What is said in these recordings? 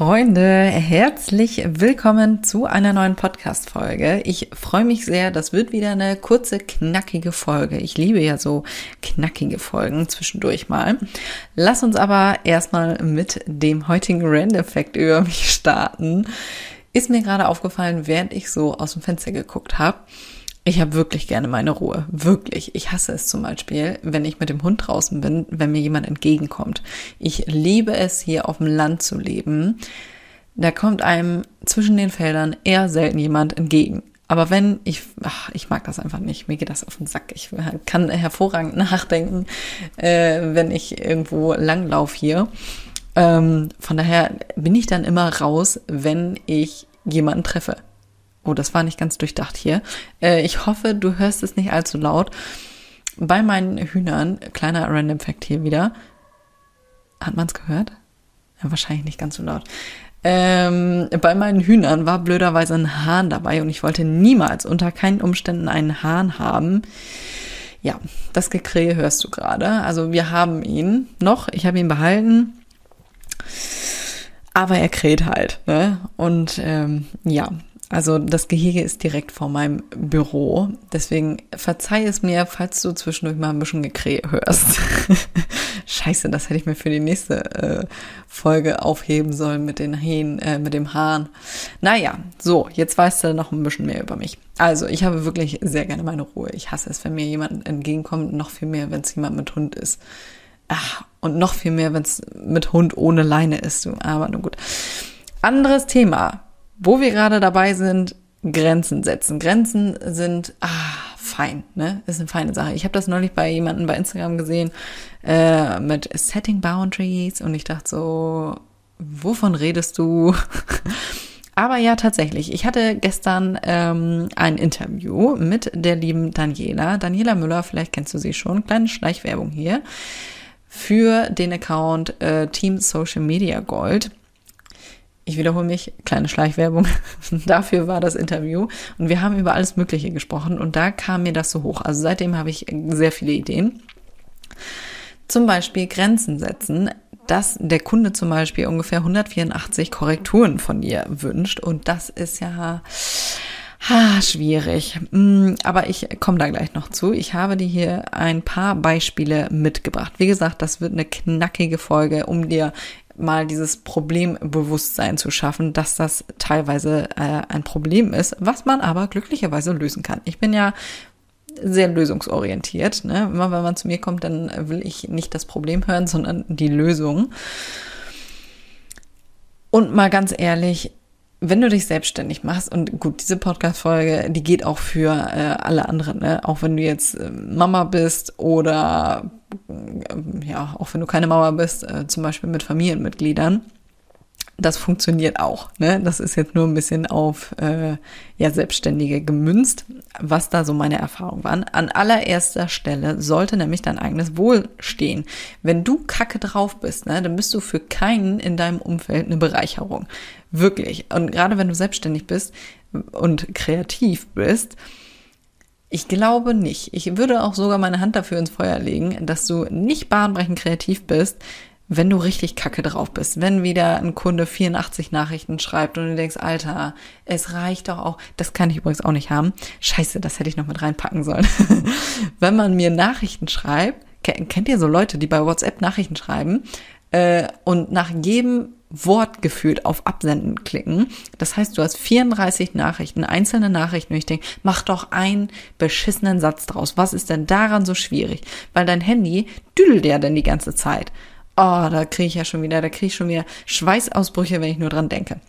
Freunde, herzlich willkommen zu einer neuen Podcast-Folge. Ich freue mich sehr, das wird wieder eine kurze, knackige Folge. Ich liebe ja so knackige Folgen zwischendurch mal. Lass uns aber erstmal mit dem heutigen Rand-Effekt über mich starten. Ist mir gerade aufgefallen, während ich so aus dem Fenster geguckt habe. Ich habe wirklich gerne meine Ruhe. Wirklich. Ich hasse es zum Beispiel, wenn ich mit dem Hund draußen bin, wenn mir jemand entgegenkommt. Ich liebe es, hier auf dem Land zu leben. Da kommt einem zwischen den Feldern eher selten jemand entgegen. Aber wenn ich, ach, ich mag das einfach nicht, mir geht das auf den Sack. Ich kann hervorragend nachdenken, äh, wenn ich irgendwo langlauf hier. Ähm, von daher bin ich dann immer raus, wenn ich jemanden treffe. Oh, das war nicht ganz durchdacht hier. Äh, ich hoffe, du hörst es nicht allzu laut. Bei meinen Hühnern, kleiner Random Fact hier wieder. Hat man es gehört? Ja, wahrscheinlich nicht ganz so laut. Ähm, bei meinen Hühnern war blöderweise ein Hahn dabei und ich wollte niemals unter keinen Umständen einen Hahn haben. Ja, das Gekrähe hörst du gerade. Also wir haben ihn noch, ich habe ihn behalten. Aber er kräht halt. Ne? Und ähm, ja, also das Gehege ist direkt vor meinem Büro. Deswegen verzeih es mir, falls du zwischendurch mal ein bisschen Gekrähe hörst. Scheiße, das hätte ich mir für die nächste äh, Folge aufheben sollen mit den Hähnen, äh, mit dem Hahn. Naja, so, jetzt weißt du noch ein bisschen mehr über mich. Also, ich habe wirklich sehr gerne meine Ruhe. Ich hasse es, wenn mir jemand entgegenkommt, noch viel mehr, wenn es jemand mit Hund ist. Ach, und noch viel mehr, wenn es mit Hund ohne Leine ist. Aber nun gut. Anderes Thema wo wir gerade dabei sind, Grenzen setzen. Grenzen sind ah, fein, ne? Ist eine feine Sache. Ich habe das neulich bei jemandem bei Instagram gesehen äh, mit Setting Boundaries und ich dachte so, wovon redest du? Aber ja, tatsächlich. Ich hatte gestern ähm, ein Interview mit der lieben Daniela. Daniela Müller, vielleicht kennst du sie schon. Kleine Schleichwerbung hier. Für den Account äh, Team Social Media Gold ich wiederhole mich, kleine Schleichwerbung, dafür war das Interview und wir haben über alles Mögliche gesprochen und da kam mir das so hoch. Also seitdem habe ich sehr viele Ideen. Zum Beispiel Grenzen setzen, dass der Kunde zum Beispiel ungefähr 184 Korrekturen von dir wünscht und das ist ja Ha, schwierig. Mm, aber ich komme da gleich noch zu. Ich habe dir hier ein paar Beispiele mitgebracht. Wie gesagt, das wird eine knackige Folge, um dir mal dieses Problembewusstsein zu schaffen, dass das teilweise äh, ein Problem ist, was man aber glücklicherweise lösen kann. Ich bin ja sehr lösungsorientiert. Ne? Immer wenn man zu mir kommt, dann will ich nicht das Problem hören, sondern die Lösung. Und mal ganz ehrlich, wenn du dich selbstständig machst, und gut, diese Podcast-Folge, die geht auch für äh, alle anderen, ne? auch wenn du jetzt äh, Mama bist oder äh, ja, auch wenn du keine Mama bist, äh, zum Beispiel mit Familienmitgliedern, das funktioniert auch. Ne? Das ist jetzt nur ein bisschen auf äh, ja, Selbstständige gemünzt, was da so meine Erfahrungen waren. An allererster Stelle sollte nämlich dein eigenes Wohl stehen. Wenn du kacke drauf bist, ne, dann bist du für keinen in deinem Umfeld eine Bereicherung. Wirklich. Und gerade wenn du selbstständig bist und kreativ bist, ich glaube nicht. Ich würde auch sogar meine Hand dafür ins Feuer legen, dass du nicht bahnbrechend kreativ bist, wenn du richtig kacke drauf bist, wenn wieder ein Kunde 84 Nachrichten schreibt und du denkst, Alter, es reicht doch auch, das kann ich übrigens auch nicht haben. Scheiße, das hätte ich noch mit reinpacken sollen. wenn man mir Nachrichten schreibt, kennt ihr so Leute, die bei WhatsApp Nachrichten schreiben äh, und nach jedem Wort gefühlt auf Absenden klicken. Das heißt, du hast 34 Nachrichten, einzelne Nachrichten und ich denke, mach doch einen beschissenen Satz draus. Was ist denn daran so schwierig? Weil dein Handy düdelt ja denn die ganze Zeit. Oh, da kriege ich ja schon wieder, da kriege ich schon wieder Schweißausbrüche, wenn ich nur dran denke.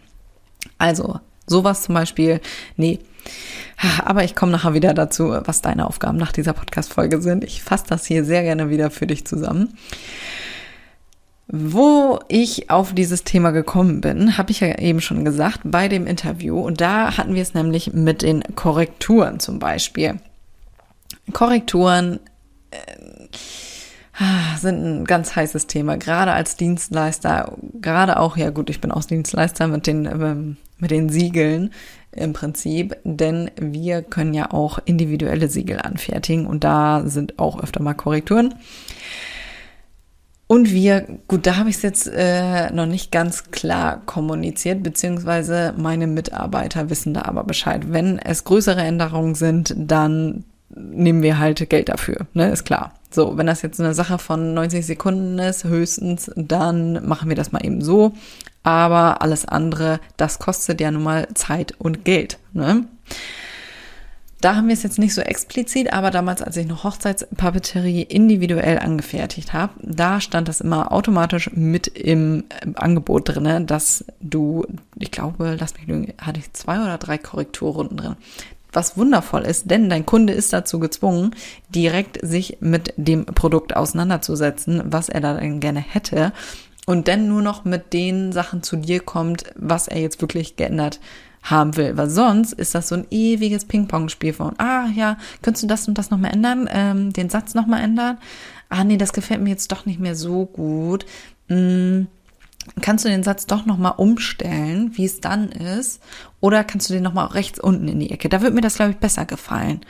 Also, sowas zum Beispiel, nee. Aber ich komme nachher wieder dazu, was deine Aufgaben nach dieser Podcast-Folge sind. Ich fasse das hier sehr gerne wieder für dich zusammen. Wo ich auf dieses Thema gekommen bin, habe ich ja eben schon gesagt, bei dem Interview. Und da hatten wir es nämlich mit den Korrekturen zum Beispiel. Korrekturen äh, sind ein ganz heißes Thema, gerade als Dienstleister, gerade auch, ja gut, ich bin auch Dienstleister mit den, ähm, mit den Siegeln im Prinzip, denn wir können ja auch individuelle Siegel anfertigen und da sind auch öfter mal Korrekturen. Und wir, gut, da habe ich es jetzt äh, noch nicht ganz klar kommuniziert, beziehungsweise meine Mitarbeiter wissen da aber Bescheid. Wenn es größere Änderungen sind, dann nehmen wir halt Geld dafür, ne, ist klar. So, wenn das jetzt eine Sache von 90 Sekunden ist, höchstens, dann machen wir das mal eben so. Aber alles andere, das kostet ja nun mal Zeit und Geld, ne? Da haben wir es jetzt nicht so explizit, aber damals, als ich noch Hochzeitspapeterie individuell angefertigt habe, da stand das immer automatisch mit im äh, Angebot drinne, dass du, ich glaube, lass mich lügen, hatte ich zwei oder drei Korrekturrunden drin. Was wundervoll ist, denn dein Kunde ist dazu gezwungen, direkt sich mit dem Produkt auseinanderzusetzen, was er da dann gerne hätte und dann nur noch mit den Sachen zu dir kommt, was er jetzt wirklich geändert haben will. Weil sonst ist das so ein ewiges Ping-Pong-Spiel von, ah ja, könntest du das und das nochmal ändern, ähm, den Satz nochmal ändern? Ah nee, das gefällt mir jetzt doch nicht mehr so gut. Hm, kannst du den Satz doch nochmal umstellen, wie es dann ist? Oder kannst du den nochmal rechts unten in die Ecke? Da wird mir das, glaube ich, besser gefallen.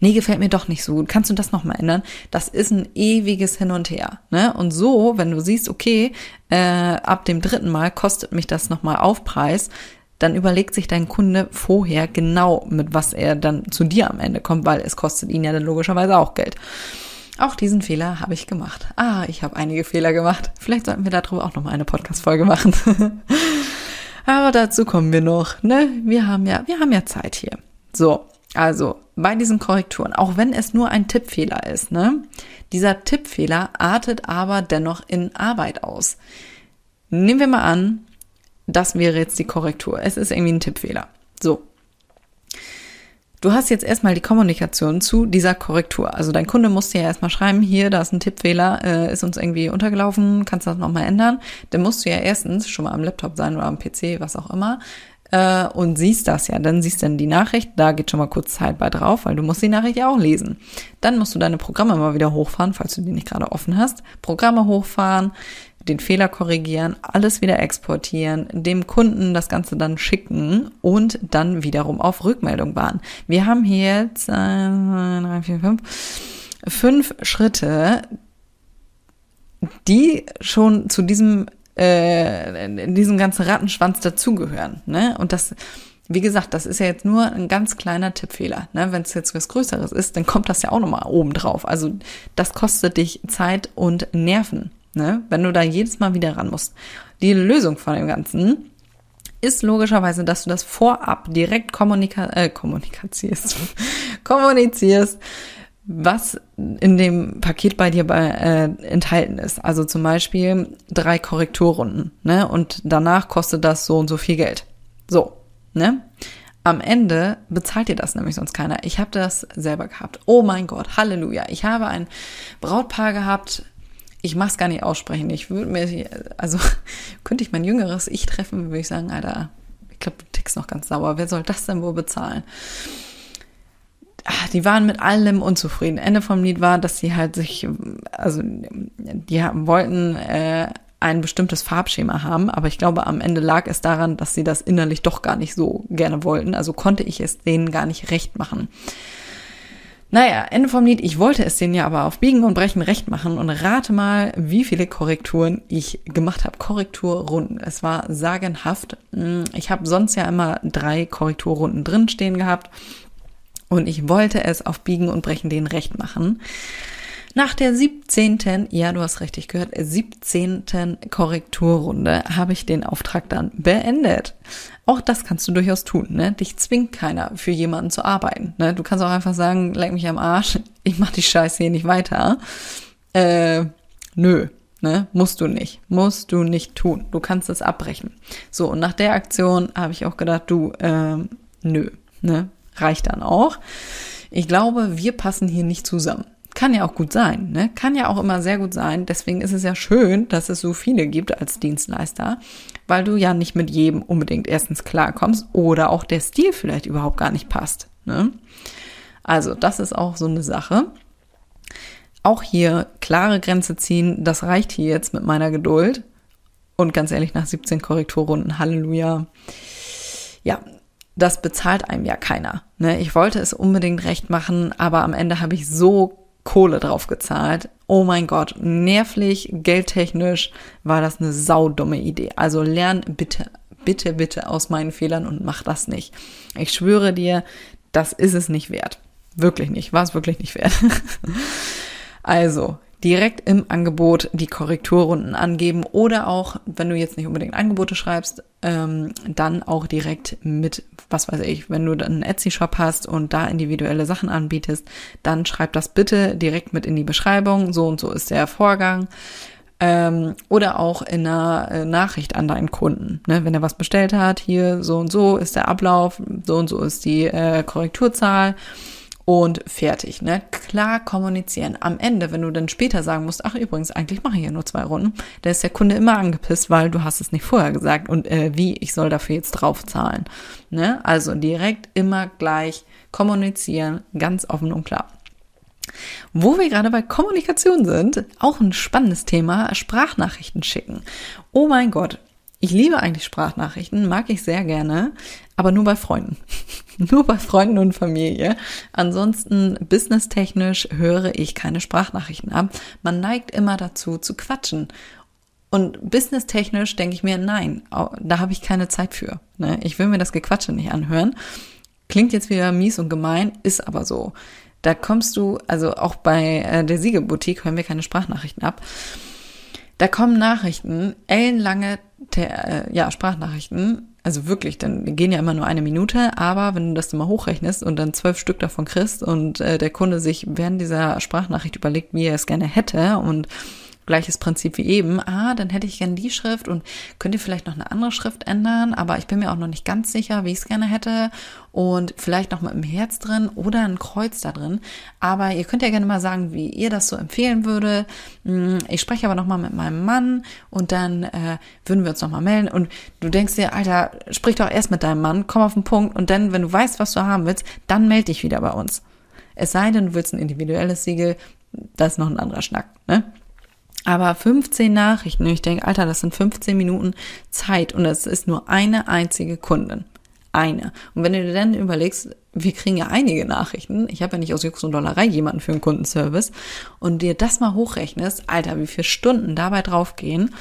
Nee, gefällt mir doch nicht so gut. Kannst du das nochmal ändern? Das ist ein ewiges Hin und Her. Ne? Und so, wenn du siehst, okay, äh, ab dem dritten Mal kostet mich das nochmal Aufpreis, dann überlegt sich dein Kunde vorher genau, mit was er dann zu dir am Ende kommt, weil es kostet ihn ja dann logischerweise auch Geld. Auch diesen Fehler habe ich gemacht. Ah, ich habe einige Fehler gemacht. Vielleicht sollten wir darüber auch noch mal eine Podcast-Folge machen. Aber dazu kommen wir noch, ne? Wir haben ja, wir haben ja Zeit hier. So, also bei diesen Korrekturen, auch wenn es nur ein Tippfehler ist, ne? Dieser Tippfehler artet aber dennoch in Arbeit aus. Nehmen wir mal an, das wäre jetzt die Korrektur. Es ist irgendwie ein Tippfehler. So. Du hast jetzt erstmal die Kommunikation zu dieser Korrektur. Also dein Kunde muss dir ja erstmal schreiben, hier, da ist ein Tippfehler, äh, ist uns irgendwie untergelaufen, kannst du das nochmal ändern? Dann musst du ja erstens schon mal am Laptop sein oder am PC, was auch immer, äh, und siehst das ja. Dann siehst du dann die Nachricht, da geht schon mal kurz Zeit bei drauf, weil du musst die Nachricht ja auch lesen. Dann musst du deine Programme mal wieder hochfahren, falls du die nicht gerade offen hast. Programme hochfahren, den Fehler korrigieren, alles wieder exportieren, dem Kunden das Ganze dann schicken und dann wiederum auf Rückmeldung warten. Wir haben hier jetzt äh, drei, vier, fünf, fünf Schritte, die schon zu diesem äh, diesem ganzen Rattenschwanz dazugehören. Ne? Und das, wie gesagt, das ist ja jetzt nur ein ganz kleiner Tippfehler. Ne? Wenn es jetzt was Größeres ist, dann kommt das ja auch nochmal oben drauf. Also das kostet dich Zeit und Nerven ne? wenn du da jedes Mal wieder ran musst. Die Lösung von dem Ganzen ist logischerweise, dass du das vorab direkt kommunika äh, kommunikazierst, kommunizierst, was in dem Paket bei dir bei, äh, enthalten ist. Also zum Beispiel drei Korrekturrunden, ne? Und danach kostet das so und so viel Geld. So, ne? Am Ende bezahlt dir das nämlich sonst keiner. Ich habe das selber gehabt. Oh mein Gott, Halleluja. Ich habe ein Brautpaar gehabt, ich mach's gar nicht aussprechen. Ich würde mir, also könnte ich mein jüngeres Ich treffen, würde ich sagen, Alter, ich glaube, du tickst noch ganz sauer. Wer soll das denn wohl bezahlen? Ach, die waren mit allem unzufrieden. Ende vom Lied war, dass sie halt sich, also die wollten äh, ein bestimmtes Farbschema haben, aber ich glaube, am Ende lag es daran, dass sie das innerlich doch gar nicht so gerne wollten. Also konnte ich es denen gar nicht recht machen. Naja, Ende vom Lied. Ich wollte es denen ja aber auf Biegen und Brechen recht machen und rate mal, wie viele Korrekturen ich gemacht habe. Korrekturrunden. Es war sagenhaft. Hm, ich habe sonst ja immer drei Korrekturrunden drin stehen gehabt und ich wollte es auf Biegen und Brechen denen recht machen. Nach der 17., ja, du hast richtig gehört, 17. Korrekturrunde habe ich den Auftrag dann beendet. Auch das kannst du durchaus tun, ne? Dich zwingt keiner, für jemanden zu arbeiten, ne? Du kannst auch einfach sagen, leck mich am Arsch, ich mach die Scheiße hier nicht weiter. Äh, nö, ne? Musst du nicht. Musst du nicht tun. Du kannst es abbrechen. So, und nach der Aktion habe ich auch gedacht, du, äh, nö, ne? Reicht dann auch. Ich glaube, wir passen hier nicht zusammen. Kann ja auch gut sein, ne? Kann ja auch immer sehr gut sein. Deswegen ist es ja schön, dass es so viele gibt als Dienstleister, weil du ja nicht mit jedem unbedingt erstens klarkommst oder auch der Stil vielleicht überhaupt gar nicht passt. Ne? Also, das ist auch so eine Sache. Auch hier klare Grenze ziehen, das reicht hier jetzt mit meiner Geduld. Und ganz ehrlich, nach 17 Korrekturrunden, Halleluja. Ja, das bezahlt einem ja keiner. Ne? Ich wollte es unbedingt recht machen, aber am Ende habe ich so Kohle drauf gezahlt. Oh mein Gott, nervlich, geldtechnisch war das eine saudumme Idee. Also lern bitte, bitte, bitte aus meinen Fehlern und mach das nicht. Ich schwöre dir, das ist es nicht wert. Wirklich nicht, war es wirklich nicht wert. also, direkt im Angebot die Korrekturrunden angeben oder auch, wenn du jetzt nicht unbedingt Angebote schreibst, ähm, dann auch direkt mit, was weiß ich, wenn du dann einen Etsy-Shop hast und da individuelle Sachen anbietest, dann schreib das bitte direkt mit in die Beschreibung. So und so ist der Vorgang. Ähm, oder auch in einer äh, Nachricht an deinen Kunden. Ne? Wenn er was bestellt hat, hier so und so ist der Ablauf, so und so ist die äh, Korrekturzahl und fertig. Ne? Klar kommunizieren. Am Ende, wenn du dann später sagen musst, ach übrigens, eigentlich mache ich ja nur zwei Runden, dann ist der Kunde immer angepisst, weil du hast es nicht vorher gesagt und äh, wie, ich soll dafür jetzt draufzahlen. Ne? Also direkt immer gleich kommunizieren, ganz offen und klar. Wo wir gerade bei Kommunikation sind, auch ein spannendes Thema, Sprachnachrichten schicken. Oh mein Gott, ich liebe eigentlich Sprachnachrichten, mag ich sehr gerne, aber nur bei Freunden. nur bei Freunden und Familie. Ansonsten businesstechnisch höre ich keine Sprachnachrichten ab. Man neigt immer dazu zu quatschen. Und businesstechnisch denke ich mir, nein, da habe ich keine Zeit für. Ne? Ich will mir das Gequatsche nicht anhören. Klingt jetzt wieder mies und gemein, ist aber so. Da kommst du, also auch bei äh, der Siegelboutique hören wir keine Sprachnachrichten ab. Da kommen Nachrichten, ellenlange äh, ja, Sprachnachrichten, also wirklich, dann gehen ja immer nur eine Minute, aber wenn du das immer hochrechnest und dann zwölf Stück davon kriegst und äh, der Kunde sich während dieser Sprachnachricht überlegt, wie er es gerne hätte und Gleiches Prinzip wie eben. Ah, dann hätte ich gerne die Schrift und könnt ihr vielleicht noch eine andere Schrift ändern, aber ich bin mir auch noch nicht ganz sicher, wie ich es gerne hätte. Und vielleicht noch mal im Herz drin oder ein Kreuz da drin. Aber ihr könnt ja gerne mal sagen, wie ihr das so empfehlen würde. Hm, ich spreche aber noch mal mit meinem Mann und dann äh, würden wir uns noch mal melden. Und du denkst dir, Alter, sprich doch erst mit deinem Mann, komm auf den Punkt und dann, wenn du weißt, was du haben willst, dann melde dich wieder bei uns. Es sei denn, du willst ein individuelles Siegel, das ist noch ein anderer Schnack, ne? Aber 15 Nachrichten, und ich denke, Alter, das sind 15 Minuten Zeit und es ist nur eine einzige Kundin. Eine. Und wenn du dir dann überlegst, wir kriegen ja einige Nachrichten, ich habe ja nicht aus Jux und Dollerei jemanden für einen Kundenservice, und dir das mal hochrechnest, Alter, wie viele Stunden dabei draufgehen,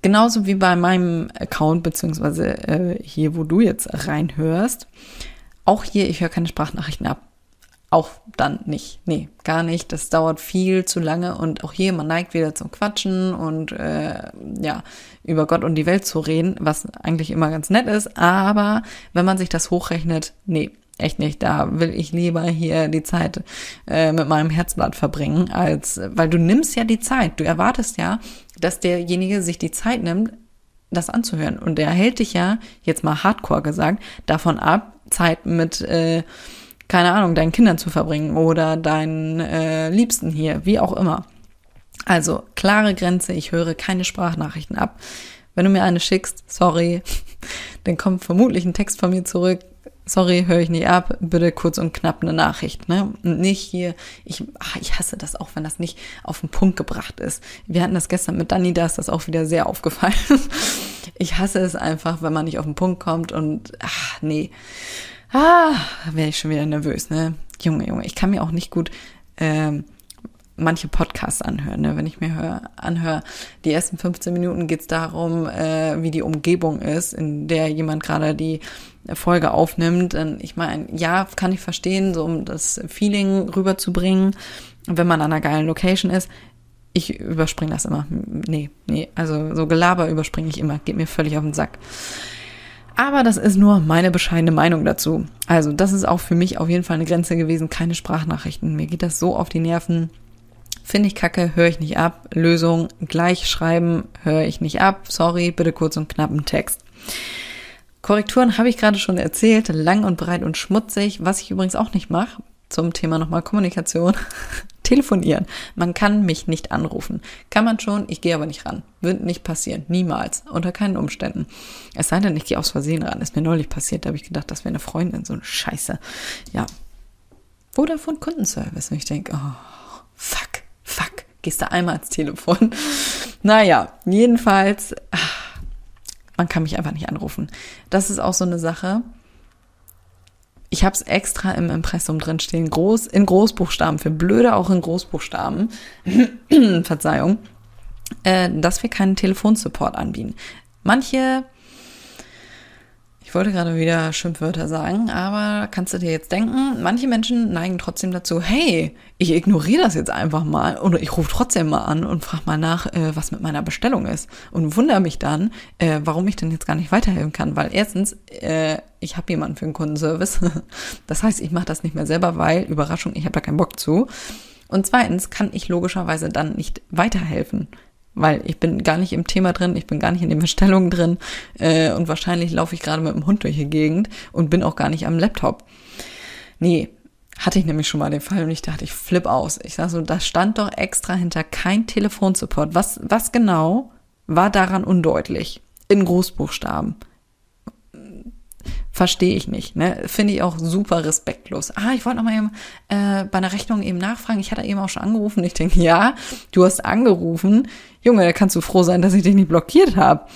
genauso wie bei meinem Account, beziehungsweise äh, hier, wo du jetzt reinhörst, auch hier, ich höre keine Sprachnachrichten ab auch dann nicht. Nee, gar nicht. Das dauert viel zu lange und auch hier, man neigt wieder zum Quatschen und äh, ja, über Gott und die Welt zu reden, was eigentlich immer ganz nett ist. Aber wenn man sich das hochrechnet, nee, echt nicht. Da will ich lieber hier die Zeit äh, mit meinem Herzblatt verbringen, als weil du nimmst ja die Zeit. Du erwartest ja, dass derjenige sich die Zeit nimmt, das anzuhören. Und der hält dich ja, jetzt mal hardcore gesagt, davon ab, Zeit mit äh, keine Ahnung, deinen Kindern zu verbringen oder deinen äh, Liebsten hier, wie auch immer. Also klare Grenze, ich höre keine Sprachnachrichten ab. Wenn du mir eine schickst, sorry, dann kommt vermutlich ein Text von mir zurück. Sorry, höre ich nicht ab. Bitte kurz und knapp eine Nachricht, ne? Und nicht hier. Ich, ach, ich hasse das auch, wenn das nicht auf den Punkt gebracht ist. Wir hatten das gestern mit Dani, da ist das auch wieder sehr aufgefallen. Ich hasse es einfach, wenn man nicht auf den Punkt kommt und ach nee. Ah, wäre ich schon wieder nervös, ne? Junge, Junge, ich kann mir auch nicht gut ähm, manche Podcasts anhören. Ne? Wenn ich mir hör, anhöre, die ersten 15 Minuten geht's darum, äh, wie die Umgebung ist, in der jemand gerade die Folge aufnimmt. Und ich meine, ja, kann ich verstehen, so um das Feeling rüberzubringen, wenn man an einer geilen Location ist. Ich überspringe das immer. Nee, nee, also so Gelaber überspringe ich immer. Geht mir völlig auf den Sack. Aber das ist nur meine bescheidene Meinung dazu. Also das ist auch für mich auf jeden Fall eine Grenze gewesen, keine Sprachnachrichten. Mir geht das so auf die Nerven. Finde ich kacke, höre ich nicht ab. Lösung, gleich schreiben, höre ich nicht ab. Sorry, bitte kurz und knappen Text. Korrekturen habe ich gerade schon erzählt, lang und breit und schmutzig. Was ich übrigens auch nicht mache, zum Thema nochmal Kommunikation. Telefonieren. Man kann mich nicht anrufen. Kann man schon, ich gehe aber nicht ran. Wird nicht passieren. Niemals. Unter keinen Umständen. Es sei denn, ich gehe aus Versehen ran. Ist mir neulich passiert. Da habe ich gedacht, das wäre eine Freundin. So eine Scheiße. Ja. Oder von Kundenservice. Und ich denke, oh, fuck, fuck. Gehst du einmal ans Telefon. Naja, jedenfalls, ach, man kann mich einfach nicht anrufen. Das ist auch so eine Sache ich habe es extra im Impressum drin stehen, groß in Großbuchstaben, für Blöde auch in Großbuchstaben, Verzeihung, äh, dass wir keinen Telefonsupport anbieten. Manche, ich wollte gerade wieder Schimpfwörter sagen, aber kannst du dir jetzt denken, manche Menschen neigen trotzdem dazu, hey, ich ignoriere das jetzt einfach mal oder ich rufe trotzdem mal an und frage mal nach, äh, was mit meiner Bestellung ist und wundere mich dann, äh, warum ich denn jetzt gar nicht weiterhelfen kann, weil erstens, äh, ich habe jemanden für den Kundenservice. Das heißt, ich mache das nicht mehr selber, weil, Überraschung, ich habe da keinen Bock zu. Und zweitens kann ich logischerweise dann nicht weiterhelfen, weil ich bin gar nicht im Thema drin, ich bin gar nicht in den Bestellungen drin äh, und wahrscheinlich laufe ich gerade mit dem Hund durch die Gegend und bin auch gar nicht am Laptop. Nee, hatte ich nämlich schon mal den Fall und ich dachte, ich flipp aus. Ich sag so, da stand doch extra hinter kein Telefonsupport. Was, was genau war daran undeutlich? In Großbuchstaben. Verstehe ich nicht. Ne? Finde ich auch super respektlos. Ah, ich wollte noch mal eben äh, bei einer Rechnung eben nachfragen. Ich hatte eben auch schon angerufen. Ich denke, ja, du hast angerufen. Junge, da kannst du froh sein, dass ich dich nicht blockiert habe.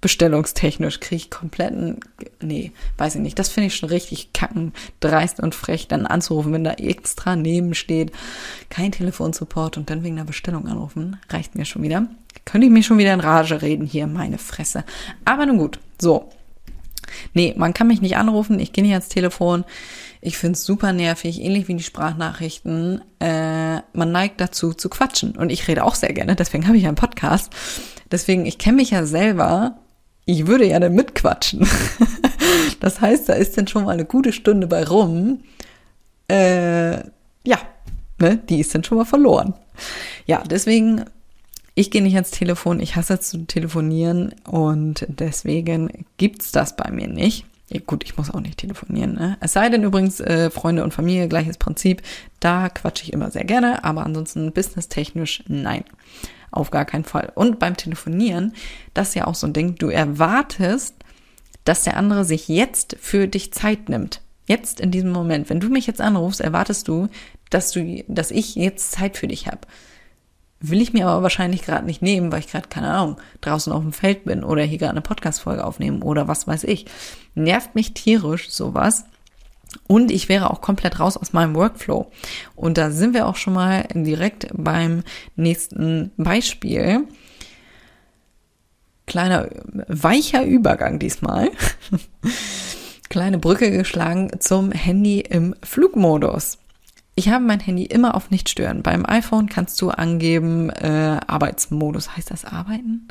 Bestellungstechnisch kriege ich kompletten, nee, weiß ich nicht. Das finde ich schon richtig kacken, dreist und frech, dann anzurufen, wenn da extra neben steht, kein Telefonsupport und dann wegen der Bestellung anrufen, reicht mir schon wieder. Könnte ich mich schon wieder in Rage reden hier, meine Fresse. Aber nun gut, so. Nee, man kann mich nicht anrufen, ich gehe nicht ans Telefon. Ich finde es super nervig, ähnlich wie die Sprachnachrichten. Äh, man neigt dazu zu quatschen. Und ich rede auch sehr gerne, deswegen habe ich einen Podcast. Deswegen, ich kenne mich ja selber. Ich würde ja dann mitquatschen. das heißt, da ist dann schon mal eine gute Stunde bei rum. Äh, ja, ne, die ist dann schon mal verloren. Ja, deswegen ich gehe nicht ans Telefon, ich hasse zu telefonieren und deswegen gibt's das bei mir nicht. Gut, ich muss auch nicht telefonieren. Ne? Es sei denn übrigens, äh, Freunde und Familie, gleiches Prinzip. Da quatsche ich immer sehr gerne, aber ansonsten businesstechnisch nein. Auf gar keinen Fall. Und beim Telefonieren, das ist ja auch so ein Ding, du erwartest, dass der andere sich jetzt für dich Zeit nimmt. Jetzt in diesem Moment. Wenn du mich jetzt anrufst, erwartest du, dass du, dass ich jetzt Zeit für dich habe. Will ich mir aber wahrscheinlich gerade nicht nehmen, weil ich gerade, keine Ahnung, draußen auf dem Feld bin oder hier gerade eine Podcast-Folge aufnehmen oder was weiß ich. Nervt mich tierisch sowas. Und ich wäre auch komplett raus aus meinem Workflow. Und da sind wir auch schon mal direkt beim nächsten Beispiel. Kleiner weicher Übergang diesmal. Kleine Brücke geschlagen zum Handy im Flugmodus. Ich habe mein Handy immer auf nicht stören. Beim iPhone kannst du angeben äh, Arbeitsmodus. Heißt das Arbeiten?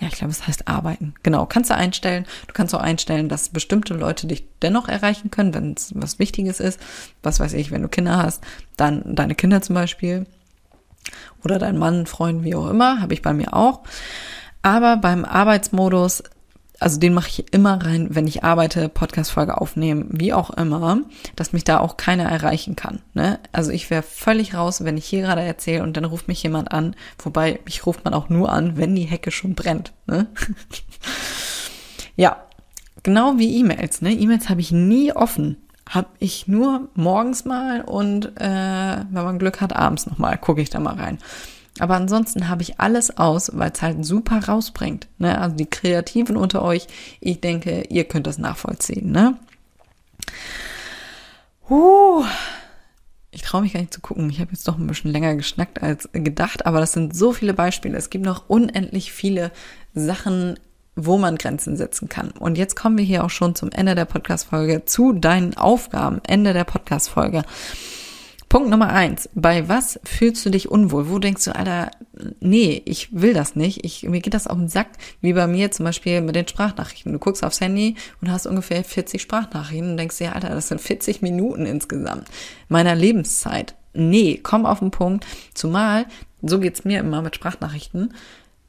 Ja, ich glaube, es heißt Arbeiten. Genau, kannst du einstellen. Du kannst auch einstellen, dass bestimmte Leute dich dennoch erreichen können, wenn es was Wichtiges ist. Was weiß ich, wenn du Kinder hast, dann deine Kinder zum Beispiel oder dein Mann, Freund, wie auch immer, habe ich bei mir auch. Aber beim Arbeitsmodus also den mache ich immer rein, wenn ich arbeite, Podcast-Folge aufnehmen, wie auch immer, dass mich da auch keiner erreichen kann. Ne? Also ich wäre völlig raus, wenn ich hier gerade erzähle und dann ruft mich jemand an, wobei mich ruft man auch nur an, wenn die Hecke schon brennt. Ne? ja, genau wie E-Mails. Ne? E-Mails habe ich nie offen. Habe ich nur morgens mal und äh, wenn man Glück hat, abends nochmal, gucke ich da mal rein. Aber ansonsten habe ich alles aus, weil es halt super rausbringt. Ne? Also die Kreativen unter euch, ich denke, ihr könnt das nachvollziehen. Ne? Uh, ich traue mich gar nicht zu gucken. Ich habe jetzt doch ein bisschen länger geschnackt als gedacht, aber das sind so viele Beispiele. Es gibt noch unendlich viele Sachen, wo man Grenzen setzen kann. Und jetzt kommen wir hier auch schon zum Ende der Podcast-Folge, zu deinen Aufgaben, Ende der Podcast-Folge. Punkt Nummer eins. Bei was fühlst du dich unwohl? Wo denkst du, Alter, nee, ich will das nicht. Ich, mir geht das auf den Sack, wie bei mir zum Beispiel mit den Sprachnachrichten. Du guckst aufs Handy und hast ungefähr 40 Sprachnachrichten und denkst dir, Alter, das sind 40 Minuten insgesamt meiner Lebenszeit. Nee, komm auf den Punkt. Zumal, so geht's mir immer mit Sprachnachrichten.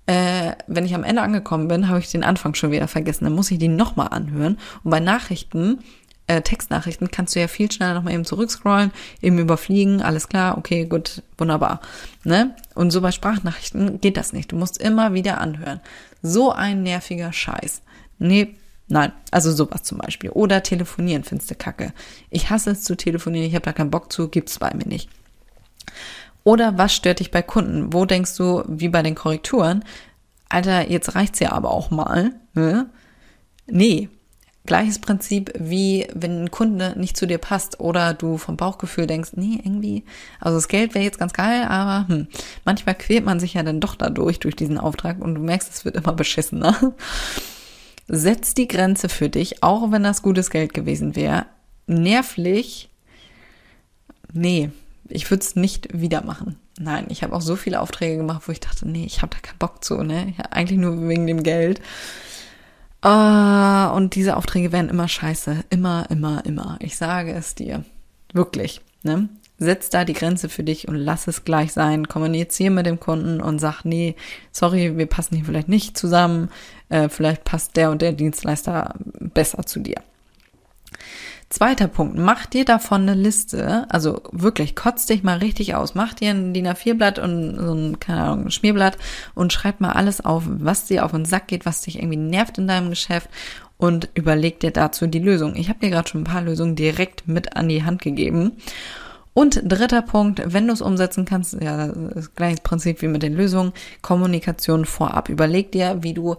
Äh, wenn ich am Ende angekommen bin, habe ich den Anfang schon wieder vergessen. Dann muss ich die nochmal anhören. Und bei Nachrichten äh, Textnachrichten kannst du ja viel schneller nochmal eben zurückscrollen, eben überfliegen, alles klar, okay, gut, wunderbar. Ne? Und so bei Sprachnachrichten geht das nicht. Du musst immer wieder anhören. So ein nerviger Scheiß. Nee, nein, also sowas zum Beispiel. Oder telefonieren findest du kacke. Ich hasse es zu telefonieren, ich habe da keinen Bock zu, gibt's bei mir nicht. Oder was stört dich bei Kunden? Wo denkst du, wie bei den Korrekturen, Alter, jetzt reicht's ja aber auch mal. Ne? Nee, gleiches Prinzip wie wenn ein Kunde nicht zu dir passt oder du vom Bauchgefühl denkst, nee, irgendwie, also das Geld wäre jetzt ganz geil, aber hm, manchmal quält man sich ja dann doch dadurch, durch diesen Auftrag und du merkst, es wird immer beschissener. Setz die Grenze für dich, auch wenn das gutes Geld gewesen wäre. Nervlich, nee, ich würde es nicht wieder machen. Nein, ich habe auch so viele Aufträge gemacht, wo ich dachte, nee, ich habe da keinen Bock zu, ne? Ja, eigentlich nur wegen dem Geld. Uh, und diese Aufträge werden immer scheiße. Immer, immer, immer. Ich sage es dir. Wirklich. Ne? Setz da die Grenze für dich und lass es gleich sein. Kommuniziere mit dem Kunden und sag, nee, sorry, wir passen hier vielleicht nicht zusammen. Äh, vielleicht passt der und der Dienstleister besser zu dir. Zweiter Punkt, mach dir davon eine Liste, also wirklich, kotz dich mal richtig aus, mach dir ein DIN A4-Blatt und so ein, keine Ahnung, ein Schmierblatt und schreib mal alles auf, was dir auf den Sack geht, was dich irgendwie nervt in deinem Geschäft und überleg dir dazu die Lösung. Ich habe dir gerade schon ein paar Lösungen direkt mit an die Hand gegeben. Und dritter Punkt, wenn du es umsetzen kannst, ja, das gleiche Prinzip wie mit den Lösungen, Kommunikation vorab. Überleg dir, wie du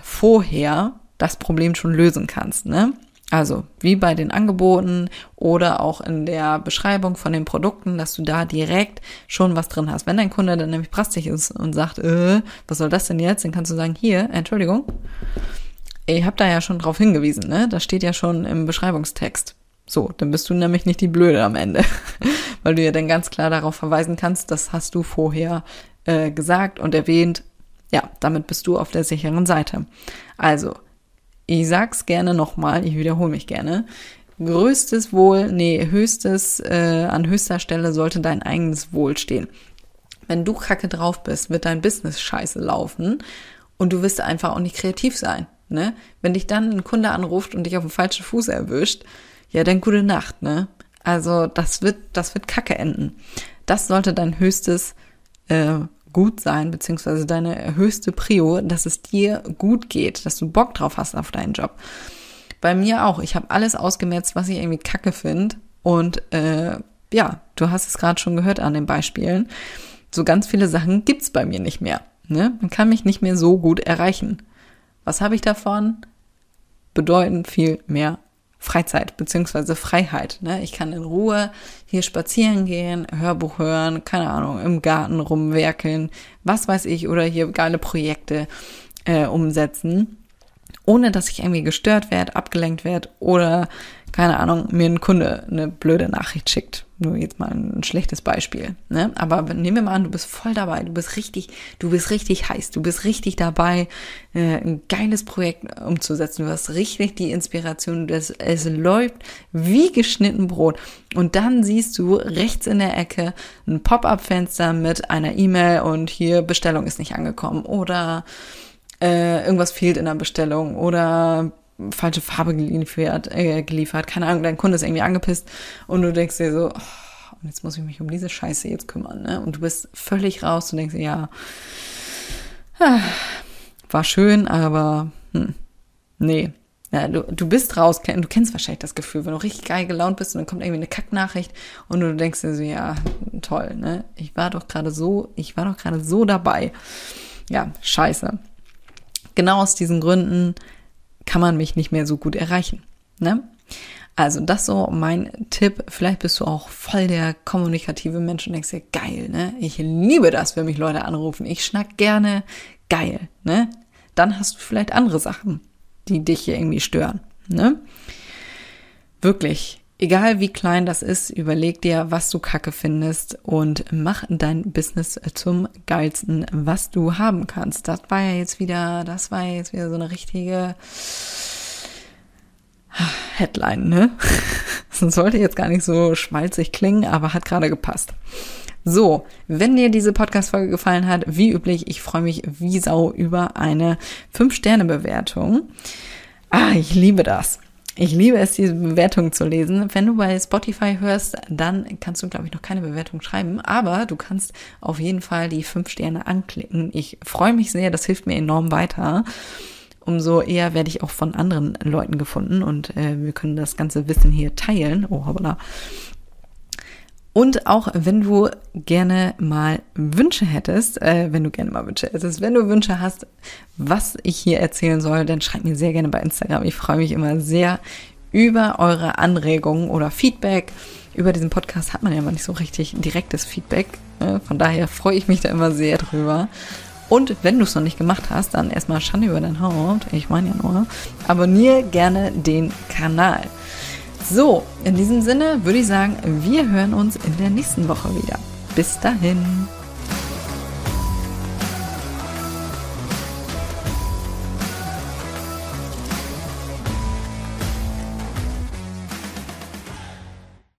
vorher das Problem schon lösen kannst, ne? Also wie bei den Angeboten oder auch in der Beschreibung von den Produkten, dass du da direkt schon was drin hast. Wenn dein Kunde dann nämlich prastig ist und sagt, äh, was soll das denn jetzt, dann kannst du sagen, hier, Entschuldigung, ich habe da ja schon drauf hingewiesen, ne? Das steht ja schon im Beschreibungstext. So, dann bist du nämlich nicht die Blöde am Ende, weil du ja dann ganz klar darauf verweisen kannst, das hast du vorher äh, gesagt und erwähnt. Ja, damit bist du auf der sicheren Seite. Also, ich sag's gerne nochmal, ich wiederhole mich gerne. Größtes Wohl, nee, höchstes, äh, an höchster Stelle sollte dein eigenes Wohl stehen. Wenn du kacke drauf bist, wird dein Business scheiße laufen und du wirst einfach auch nicht kreativ sein. Ne? Wenn dich dann ein Kunde anruft und dich auf den falschen Fuß erwischt, ja, dann gute Nacht, ne? Also das wird, das wird kacke enden. Das sollte dein höchstes äh, gut sein, beziehungsweise deine höchste Prio, dass es dir gut geht, dass du Bock drauf hast auf deinen Job. Bei mir auch. Ich habe alles ausgemerzt, was ich irgendwie kacke finde. Und äh, ja, du hast es gerade schon gehört an den Beispielen. So ganz viele Sachen gibt's bei mir nicht mehr. Ne? Man kann mich nicht mehr so gut erreichen. Was habe ich davon? Bedeutend viel mehr Freizeit beziehungsweise Freiheit. Ne? Ich kann in Ruhe hier spazieren gehen, Hörbuch hören, keine Ahnung, im Garten rumwerkeln, was weiß ich, oder hier geile Projekte äh, umsetzen, ohne dass ich irgendwie gestört werde, abgelenkt werde oder keine Ahnung, mir ein Kunde eine blöde Nachricht schickt. Nur jetzt mal ein schlechtes Beispiel. Ne? Aber nehmen wir mal an, du bist voll dabei, du bist richtig, du bist richtig heiß, du bist richtig dabei, äh, ein geiles Projekt umzusetzen. Du hast richtig die Inspiration, das, es läuft wie geschnitten Brot. Und dann siehst du rechts in der Ecke ein Pop-up-Fenster mit einer E-Mail und hier Bestellung ist nicht angekommen oder äh, irgendwas fehlt in der Bestellung oder falsche Farbe geliefert, äh, geliefert, keine Ahnung, dein Kunde ist irgendwie angepisst und du denkst dir so, oh, jetzt muss ich mich um diese Scheiße jetzt kümmern, ne? Und du bist völlig raus, du denkst dir, ja, war schön, aber hm, nee. Ja, du, du bist raus, du kennst wahrscheinlich das Gefühl, wenn du richtig geil gelaunt bist und dann kommt irgendwie eine Kacknachricht und du denkst dir so, ja, toll, ne? Ich war doch gerade so, ich war doch gerade so dabei. Ja, scheiße. Genau aus diesen Gründen kann man mich nicht mehr so gut erreichen. Ne? Also das so mein Tipp. Vielleicht bist du auch voll der kommunikative Mensch und denkst dir, geil, ne? Ich liebe das, wenn mich Leute anrufen. Ich schnack gerne, geil, ne? Dann hast du vielleicht andere Sachen, die dich hier irgendwie stören, ne? Wirklich, egal wie klein das ist, überleg dir, was du kacke findest und mach dein Business zum geilsten, was du haben kannst. Das war ja jetzt wieder, das war jetzt wieder so eine richtige Headline, ne? Das sollte jetzt gar nicht so schmalzig klingen, aber hat gerade gepasst. So, wenn dir diese Podcast-Folge gefallen hat, wie üblich, ich freue mich wie Sau über eine 5-Sterne-Bewertung. Ah, ich liebe das. Ich liebe es, diese Bewertungen zu lesen. Wenn du bei Spotify hörst, dann kannst du, glaube ich, noch keine Bewertung schreiben, aber du kannst auf jeden Fall die fünf Sterne anklicken. Ich freue mich sehr, das hilft mir enorm weiter. Umso eher werde ich auch von anderen Leuten gefunden und äh, wir können das ganze Wissen hier teilen. Oh, hoppala. Und auch wenn du gerne mal Wünsche hättest, äh, wenn du gerne mal Wünsche hättest, wenn du Wünsche hast, was ich hier erzählen soll, dann schreib mir sehr gerne bei Instagram. Ich freue mich immer sehr über eure Anregungen oder Feedback. Über diesen Podcast hat man ja immer nicht so richtig direktes Feedback. Ne? Von daher freue ich mich da immer sehr drüber. Und wenn du es noch nicht gemacht hast, dann erstmal Schande über dein Haupt. Ich meine ja nur, abonniere gerne den Kanal. So, in diesem Sinne würde ich sagen, wir hören uns in der nächsten Woche wieder. Bis dahin.